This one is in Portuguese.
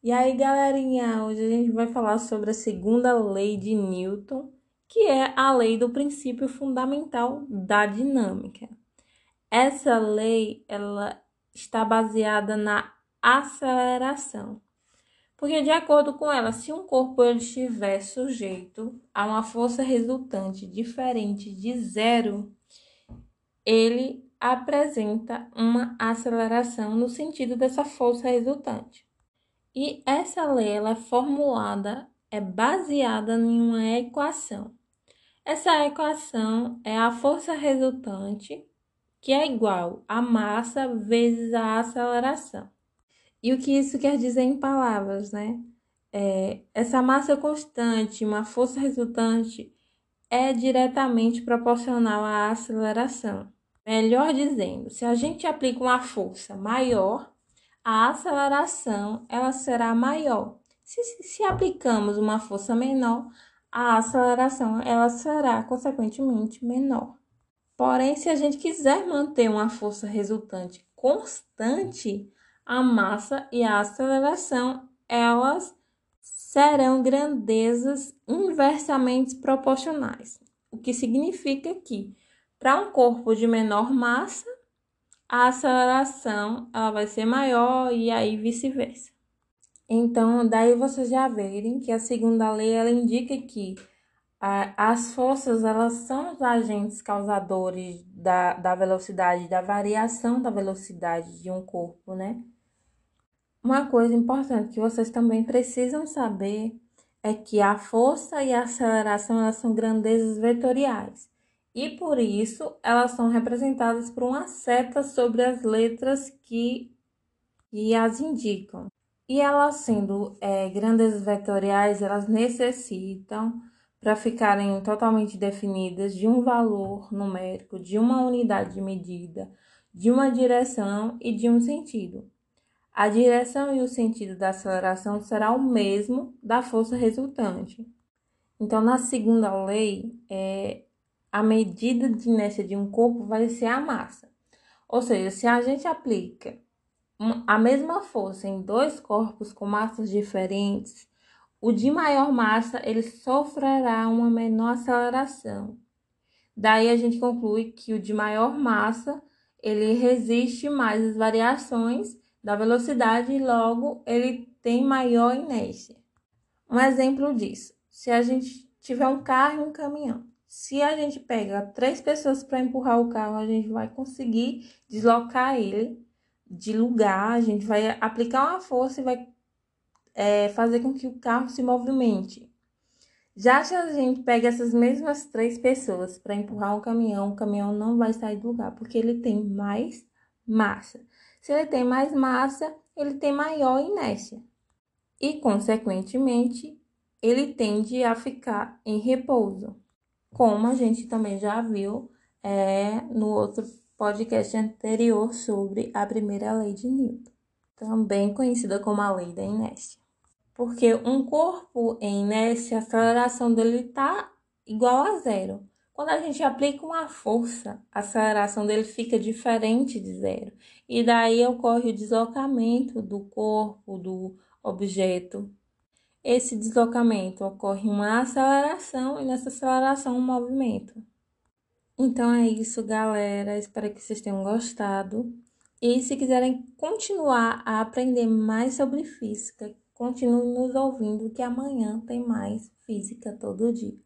E aí, galerinha, hoje a gente vai falar sobre a segunda lei de Newton, que é a lei do princípio fundamental da dinâmica. Essa lei, ela está baseada na aceleração. Porque de acordo com ela, se um corpo ele estiver sujeito a uma força resultante diferente de zero, ele apresenta uma aceleração no sentido dessa força resultante. E essa lei ela é formulada, é baseada em uma equação. Essa equação é a força resultante, que é igual a massa vezes a aceleração. E o que isso quer dizer em palavras, né? É, essa massa constante, uma força resultante, é diretamente proporcional à aceleração. Melhor dizendo, se a gente aplica uma força maior, a aceleração ela será maior. Se, se aplicamos uma força menor, a aceleração ela será consequentemente menor. Porém, se a gente quiser manter uma força resultante constante, a massa e a aceleração elas serão grandezas inversamente proporcionais, o que significa que para um corpo de menor massa, a aceleração ela vai ser maior e aí vice-versa. Então, daí vocês já verem que a segunda lei ela indica que as forças elas são os agentes causadores da, da velocidade, da variação da velocidade de um corpo, né? Uma coisa importante que vocês também precisam saber é que a força e a aceleração elas são grandezas vetoriais e por isso elas são representadas por uma seta sobre as letras que, que as indicam. E elas sendo é, grandezas vetoriais, elas necessitam, para ficarem totalmente definidas, de um valor numérico, de uma unidade de medida, de uma direção e de um sentido. A direção e o sentido da aceleração será o mesmo da força resultante. Então, na segunda lei, é, a medida de inércia de um corpo vai ser a massa. Ou seja, se a gente aplica a mesma força em dois corpos com massas diferentes, o de maior massa ele sofrerá uma menor aceleração. Daí a gente conclui que o de maior massa ele resiste mais às variações da velocidade e logo ele tem maior inércia. Um exemplo disso, se a gente tiver um carro e um caminhão, se a gente pega três pessoas para empurrar o carro, a gente vai conseguir deslocar ele de lugar, a gente vai aplicar uma força e vai é, fazer com que o carro se movimente. Já se a gente pega essas mesmas três pessoas para empurrar um caminhão, o caminhão não vai sair do lugar, porque ele tem mais massa. Se ele tem mais massa, ele tem maior inércia. E, consequentemente, ele tende a ficar em repouso como a gente também já viu é, no outro podcast anterior sobre a primeira lei de Newton, também conhecida como a lei da inércia. Porque um corpo em inércia, a aceleração dele está igual a zero. Quando a gente aplica uma força, a aceleração dele fica diferente de zero. E daí ocorre o deslocamento do corpo, do objeto esse deslocamento ocorre uma aceleração e nessa aceleração um movimento. Então é isso, galera. Espero que vocês tenham gostado. E se quiserem continuar a aprender mais sobre física, continue nos ouvindo que amanhã tem mais física todo dia.